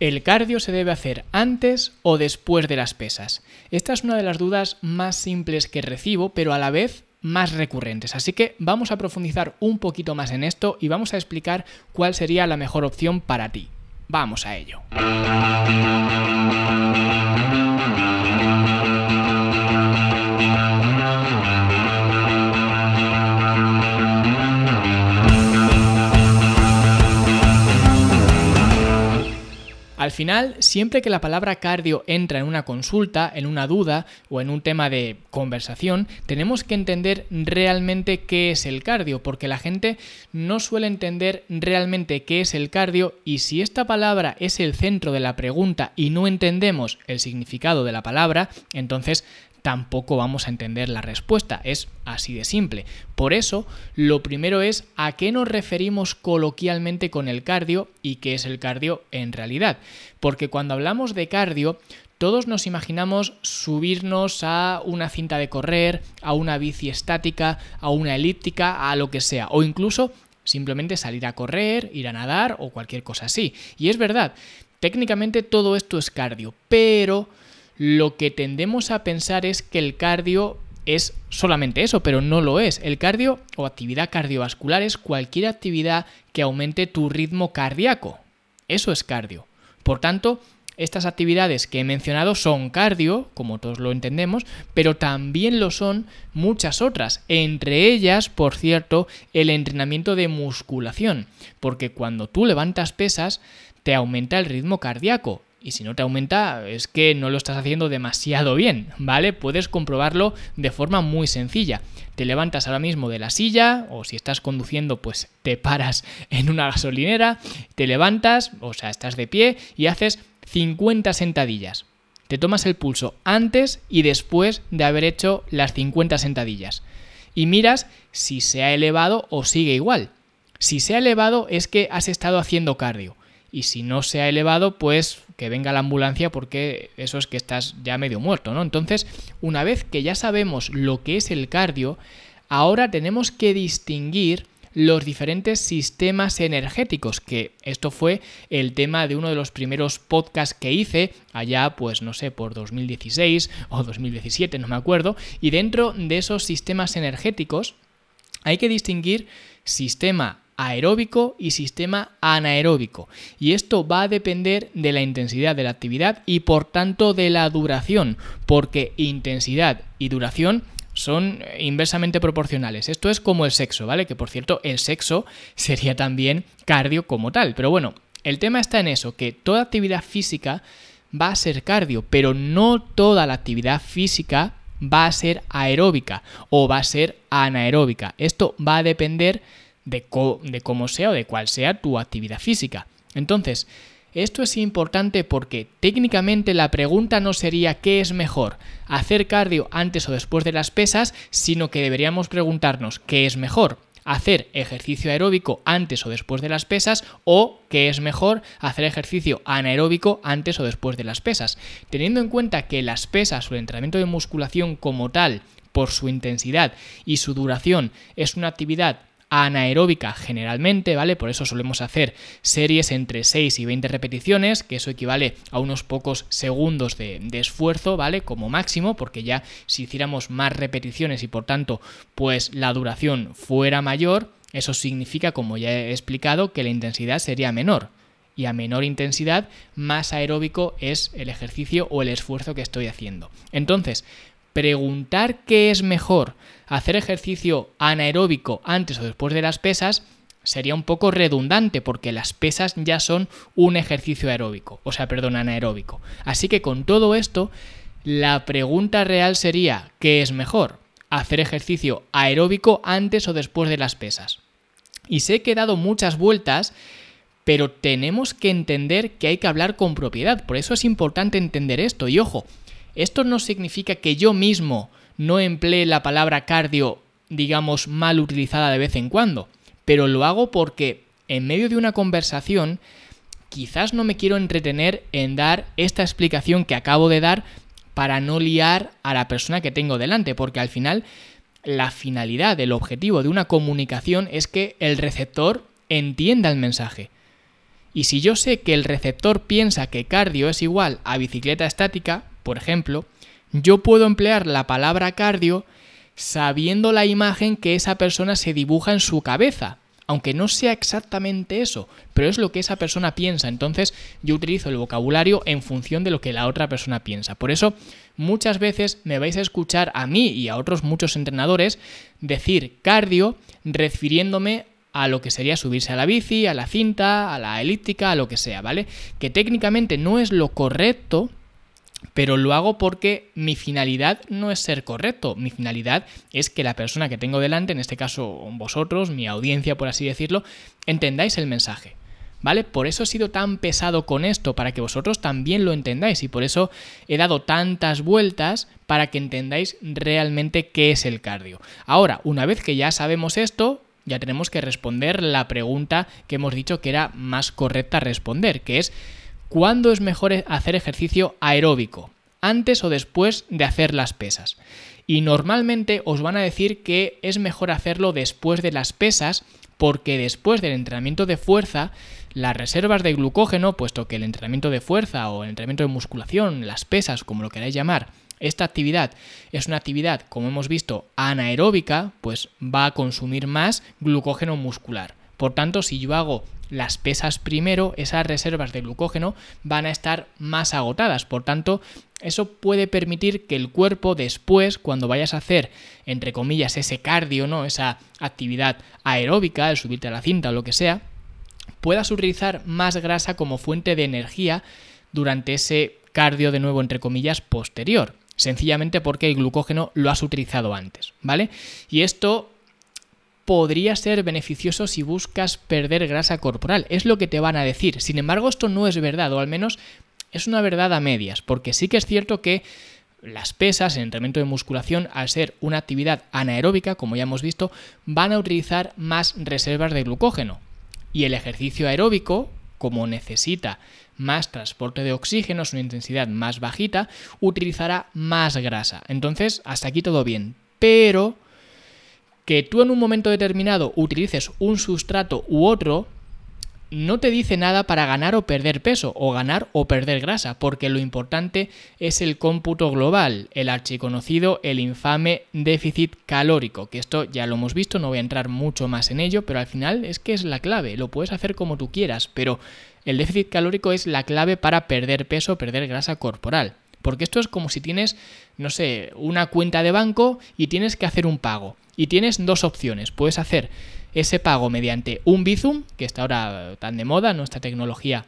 ¿El cardio se debe hacer antes o después de las pesas? Esta es una de las dudas más simples que recibo, pero a la vez más recurrentes. Así que vamos a profundizar un poquito más en esto y vamos a explicar cuál sería la mejor opción para ti. Vamos a ello. Al final, siempre que la palabra cardio entra en una consulta, en una duda o en un tema de conversación, tenemos que entender realmente qué es el cardio, porque la gente no suele entender realmente qué es el cardio y si esta palabra es el centro de la pregunta y no entendemos el significado de la palabra, entonces tampoco vamos a entender la respuesta. Es así de simple. Por eso, lo primero es a qué nos referimos coloquialmente con el cardio y qué es el cardio en realidad. Porque cuando hablamos de cardio, todos nos imaginamos subirnos a una cinta de correr, a una bici estática, a una elíptica, a lo que sea, o incluso simplemente salir a correr, ir a nadar o cualquier cosa así. Y es verdad, técnicamente todo esto es cardio, pero lo que tendemos a pensar es que el cardio es solamente eso, pero no lo es. El cardio o actividad cardiovascular es cualquier actividad que aumente tu ritmo cardíaco. Eso es cardio. Por tanto, estas actividades que he mencionado son cardio, como todos lo entendemos, pero también lo son muchas otras, entre ellas, por cierto, el entrenamiento de musculación, porque cuando tú levantas pesas, te aumenta el ritmo cardíaco y si no te aumenta es que no lo estás haciendo demasiado bien, ¿vale? Puedes comprobarlo de forma muy sencilla. Te levantas ahora mismo de la silla o si estás conduciendo pues te paras en una gasolinera, te levantas, o sea, estás de pie y haces 50 sentadillas. Te tomas el pulso antes y después de haber hecho las 50 sentadillas. Y miras si se ha elevado o sigue igual. Si se ha elevado es que has estado haciendo cardio y si no se ha elevado, pues que venga la ambulancia porque eso es que estás ya medio muerto, ¿no? Entonces, una vez que ya sabemos lo que es el cardio, ahora tenemos que distinguir los diferentes sistemas energéticos, que esto fue el tema de uno de los primeros podcasts que hice allá, pues no sé, por 2016 o 2017, no me acuerdo, y dentro de esos sistemas energéticos hay que distinguir sistema aeróbico y sistema anaeróbico. Y esto va a depender de la intensidad de la actividad y por tanto de la duración, porque intensidad y duración son inversamente proporcionales. Esto es como el sexo, ¿vale? Que por cierto, el sexo sería también cardio como tal. Pero bueno, el tema está en eso, que toda actividad física va a ser cardio, pero no toda la actividad física va a ser aeróbica o va a ser anaeróbica. Esto va a depender de, cómo sea o de cuál sea tu actividad física. Entonces, esto es importante porque técnicamente la pregunta no sería qué es mejor, hacer cardio antes o después de las pesas, sino que deberíamos preguntarnos qué es mejor, hacer ejercicio aeróbico antes o después de las pesas o qué es mejor hacer ejercicio anaeróbico antes o después de las pesas. Teniendo en cuenta que las pesas o el entrenamiento de musculación como tal, por su intensidad y su duración, es una actividad anaeróbica generalmente, ¿vale? Por eso solemos hacer series entre 6 y 20 repeticiones, que eso equivale a unos pocos segundos de, esfuerzo, ¿vale? Como máximo, porque ya si hiciéramos más repeticiones y por tanto, pues la duración fuera mayor, eso significa, como ya he explicado, que la intensidad sería menor. Y a menor intensidad, más aeróbico es el ejercicio o el esfuerzo que estoy haciendo. Entonces, preguntar qué es mejor, hacer ejercicio anaeróbico antes o después de las pesas, sería un poco redundante porque las pesas ya son un ejercicio aeróbico, o sea, perdón, anaeróbico. Así que con todo esto, la pregunta real sería, ¿qué es mejor? ¿Hacer ejercicio aeróbico antes o después de las pesas? Y sé que he dado muchas vueltas, pero tenemos que entender que hay que hablar con propiedad. Por eso es importante entender esto. Y ojo, esto no significa que yo mismo no emplee la palabra cardio, digamos, mal utilizada de vez en cuando, pero lo hago porque en medio de una conversación quizás no me quiero entretener en dar esta explicación que acabo de dar para no liar a la persona que tengo delante, porque al final la finalidad, el objetivo de una comunicación es que el receptor entienda el mensaje. Y si yo sé que el receptor piensa que cardio es igual a bicicleta estática, por ejemplo, yo puedo emplear la palabra cardio sabiendo la imagen que esa persona se dibuja en su cabeza aunque no sea exactamente eso, pero es lo que esa persona piensa. Entonces yo utilizo el vocabulario en función de lo que la otra persona piensa. Por eso muchas veces me vais a escuchar a mí y a otros muchos entrenadores decir cardio refiriéndome a lo que sería subirse a la bici, a la cinta, a la elíptica, a lo que sea, ¿vale? Que técnicamente no es lo correcto, pero lo hago porque mi finalidad no es ser correcto, mi finalidad es que la persona que tengo delante, en este caso vosotros, mi audiencia por así decirlo, entendáis el mensaje. ¿Vale? Por eso he sido tan pesado con esto, para que vosotros también lo entendáis y por eso he dado tantas vueltas para que entendáis realmente qué es el cardio. Ahora, una vez que ya sabemos esto, ya tenemos que responder la pregunta que hemos dicho que era más correcta responder, que es ¿Cuándo es mejor hacer ejercicio aeróbico? ¿Antes o después de hacer las pesas? Y normalmente os van a decir que es mejor hacerlo después de las pesas porque después del entrenamiento de fuerza, las reservas de glucógeno, puesto que el entrenamiento de fuerza o el entrenamiento de musculación, las pesas, como lo queráis llamar, esta actividad es una actividad, como hemos visto, anaeróbica, pues va a consumir más glucógeno muscular. Por tanto, si yo hago las pesas primero, esas reservas de glucógeno van a estar más agotadas. Por tanto, eso puede permitir que el cuerpo después, cuando vayas a hacer, entre comillas, ese cardio, ¿no? Esa actividad aeróbica, el subirte a la cinta o lo que sea, puedas utilizar más grasa como fuente de energía durante ese cardio, de nuevo, entre comillas, posterior. Sencillamente porque el glucógeno lo has utilizado antes, ¿vale? Y esto podría ser beneficioso si buscas perder grasa corporal. Es lo que te van a decir. Sin embargo, esto no es verdad, o al menos es una verdad a medias, porque sí que es cierto que las pesas, el entrenamiento de musculación, al ser una actividad anaeróbica, como ya hemos visto, van a utilizar más reservas de glucógeno. Y el ejercicio aeróbico, como necesita más transporte de oxígeno, es una intensidad más bajita, utilizará más grasa. Entonces, hasta aquí todo bien. Pero que tú en un momento determinado utilices un sustrato u otro, no te dice nada para ganar o perder peso, o ganar o perder grasa, porque lo importante es el cómputo global, el archiconocido, el infame déficit calórico, que esto ya lo hemos visto, no voy a entrar mucho más en ello, pero al final es que es la clave, lo puedes hacer como tú quieras, pero el déficit calórico es la clave para perder peso, perder grasa corporal. Porque esto es como si tienes, no sé, una cuenta de banco y tienes que hacer un pago. Y tienes dos opciones. Puedes hacer ese pago mediante un Bizum, que está ahora tan de moda, nuestra tecnología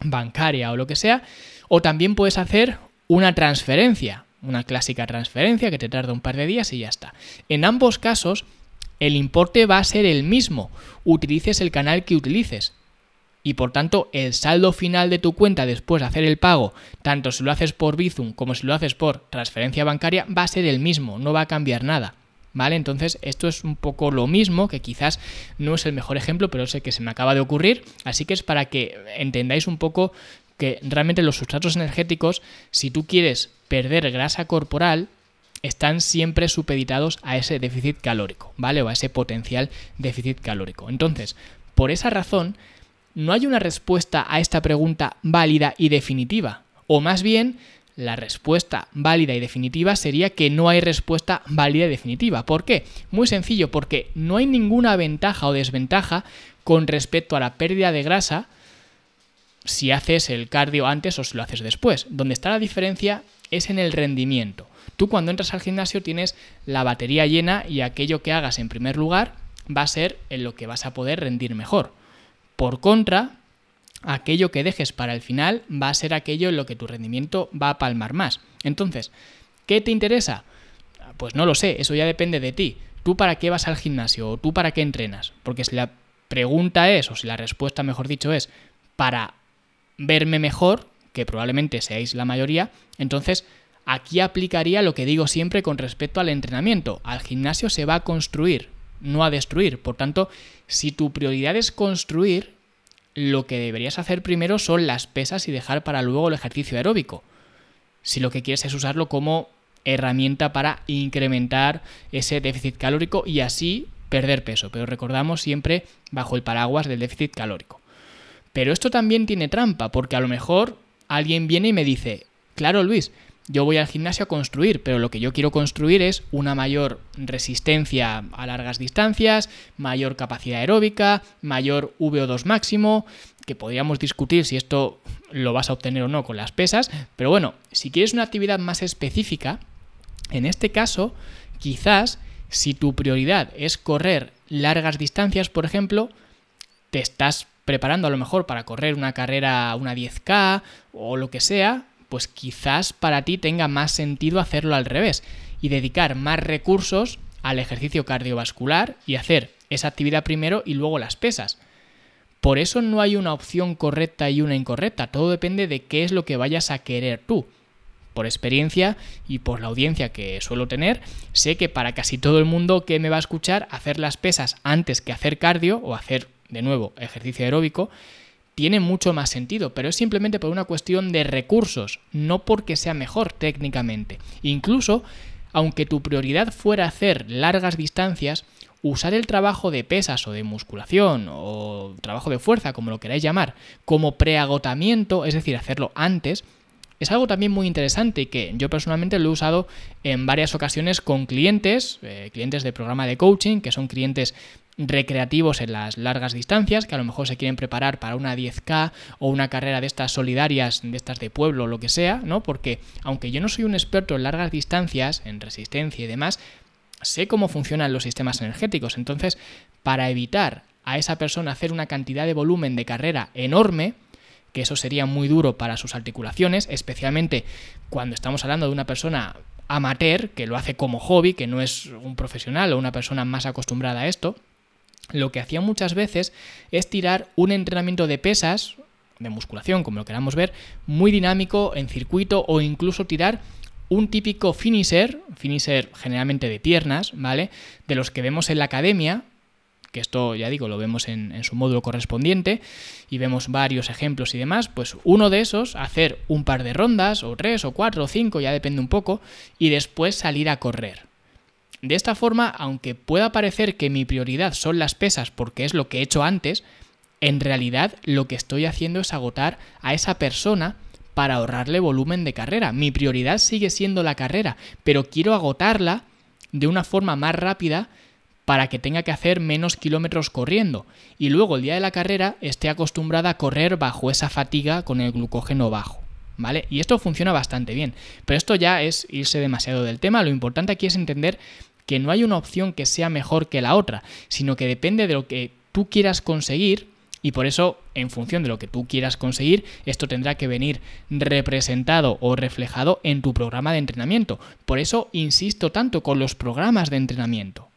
bancaria o lo que sea, o también puedes hacer una transferencia, una clásica transferencia que te tarda un par de días y ya está. En ambos casos, el importe va a ser el mismo, utilices el canal que utilices. Y por tanto, el saldo final de tu cuenta después de hacer el pago, tanto si lo haces por Bizum como si lo haces por transferencia bancaria, va a ser el mismo, no va a cambiar nada. ¿vale? Entonces esto es un poco lo mismo, que quizás no es el mejor ejemplo, pero sé que se me acaba de ocurrir, así que es para que entendáis un poco que realmente los sustratos energéticos, si tú quieres perder grasa corporal, están siempre supeditados a ese déficit calórico, ¿vale? O a ese potencial déficit calórico. Entonces, por esa razón, no hay una respuesta a esta pregunta válida y definitiva, o más bien la respuesta válida y definitiva sería que no hay respuesta válida y definitiva. ¿Por qué? Muy sencillo, porque no hay ninguna ventaja o desventaja con respecto a la pérdida de grasa si haces el cardio antes o si lo haces después. Donde está la diferencia es en el rendimiento. Tú cuando entras al gimnasio tienes la batería llena y aquello que hagas en primer lugar va a ser en lo que vas a poder rendir mejor. Por contra, aquello que dejes para el final va a ser aquello en lo que tu rendimiento va a palmar más. Entonces, ¿qué te interesa? Pues no lo sé, eso ya depende de ti. ¿Tú para qué vas al gimnasio o tú para qué entrenas? Porque si la pregunta es, o si la respuesta mejor dicho es, para verme mejor, que probablemente seáis la mayoría, entonces aquí aplicaría lo que digo siempre con respecto al entrenamiento. Al gimnasio se va a construir, no a destruir. Por tanto, si tu prioridad es construir, lo que deberías hacer primero son las pesas y dejar para luego el ejercicio aeróbico. Si lo que quieres es usarlo como herramienta para incrementar ese déficit calórico y así perder peso. Pero recordamos siempre bajo el paraguas del déficit calórico. Pero esto también tiene trampa, porque a lo mejor alguien viene y me dice, claro Luis, yo voy al gimnasio a construir, pero lo que yo quiero construir es una mayor resistencia a largas distancias, mayor capacidad aeróbica, mayor VO2 máximo, que podríamos discutir si esto lo vas a obtener o no con las pesas, pero bueno, si quieres una actividad más específica, en este caso, quizás si tu prioridad es correr largas distancias, por ejemplo, te estás preparando a lo mejor para correr una carrera, una 10K o lo que sea, pues quizás para ti tenga más sentido hacerlo al revés y dedicar más recursos al ejercicio cardiovascular y hacer esa actividad primero y luego las pesas. Por eso no hay una opción correcta y una incorrecta, todo depende de qué es lo que vayas a querer tú. Por experiencia y por la audiencia que suelo tener, sé que para casi todo el mundo que me va a escuchar, hacer las pesas antes que hacer cardio o hacer de nuevo ejercicio aeróbico tiene mucho más sentido, pero es simplemente por una cuestión de recursos, no porque sea mejor técnicamente. Incluso, aunque tu prioridad fuera hacer largas distancias, usar el trabajo de pesas o de musculación o trabajo de fuerza, como lo queráis llamar, como preagotamiento, es decir, hacerlo antes, es algo también muy interesante y que yo personalmente lo he usado en varias ocasiones con clientes, eh, clientes de programa de coaching, que son clientes recreativos en las largas distancias, que a lo mejor se quieren preparar para una 10K o una carrera de estas solidarias, de estas de pueblo o lo que sea, ¿no? Porque aunque yo no soy un experto en largas distancias, en resistencia y demás, sé cómo funcionan los sistemas energéticos. Entonces, para evitar a esa persona hacer una cantidad de volumen de carrera enorme, que eso sería muy duro para sus articulaciones, especialmente cuando estamos hablando de una persona amateur, que lo hace como hobby, que no es un profesional o una persona más acostumbrada a esto, lo que hacía muchas veces es tirar un entrenamiento de pesas, de musculación, como lo queramos ver, muy dinámico en circuito o incluso tirar un típico finisher, finisher generalmente de piernas, ¿vale? De los que vemos en la academia, que esto ya digo, lo vemos en, en, su módulo correspondiente y vemos varios ejemplos y demás, pues uno de esos, hacer un par de rondas, o tres, o cuatro, o cinco, ya depende un poco, y después salir a correr. De esta forma, aunque pueda parecer que mi prioridad son las pesas porque es lo que he hecho antes, en realidad lo que estoy haciendo es agotar a esa persona para ahorrarle volumen de carrera. Mi prioridad sigue siendo la carrera, pero quiero agotarla de una forma más rápida para que tenga que hacer menos kilómetros corriendo y luego el día de la carrera esté acostumbrada a correr bajo esa fatiga con el glucógeno bajo. ¿Vale? Y esto funciona bastante bien. Pero esto ya es irse demasiado del tema. Lo importante aquí es entender que no hay una opción que sea mejor que la otra, sino que depende de lo que tú quieras conseguir y por eso, en función de lo que tú quieras conseguir, esto tendrá que venir representado o reflejado en tu programa de entrenamiento. Por eso insisto tanto con los programas de entrenamiento.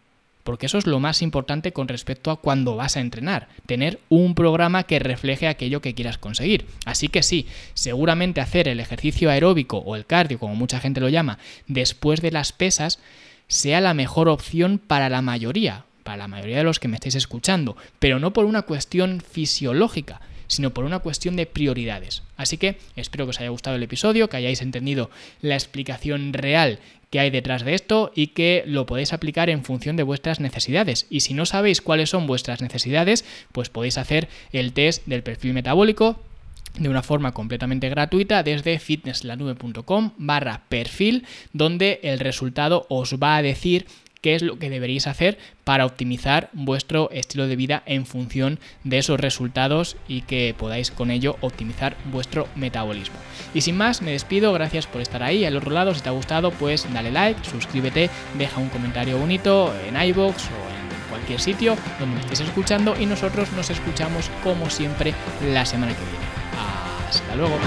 Porque eso es lo más importante con respecto a cuando vas a entrenar, tener un programa que refleje aquello que quieras conseguir. Así que sí, seguramente hacer el ejercicio aeróbico o el cardio, como mucha gente lo llama, después de las pesas, sea la mejor opción para la mayoría, para la mayoría de los que me estáis escuchando, pero no por una cuestión fisiológica, sino por una cuestión de prioridades. Así que espero que os haya gustado el episodio, que hayáis entendido la explicación real que hay detrás de esto y que lo podéis aplicar en función de vuestras necesidades. Y si no sabéis cuáles son vuestras necesidades, pues podéis hacer el test del perfil metabólico de una forma completamente gratuita desde fitnesslanube.com barra perfil donde el resultado os va a decir qué es lo que deberéis hacer para optimizar vuestro estilo de vida en función de esos resultados y que podáis con ello optimizar vuestro metabolismo. Y sin más, me despido, gracias por estar ahí al otro lado, si te ha gustado pues dale like, suscríbete, deja un comentario bonito en iBox o en cualquier sitio donde me estés escuchando y nosotros nos escuchamos como siempre la semana que viene. Hasta luego.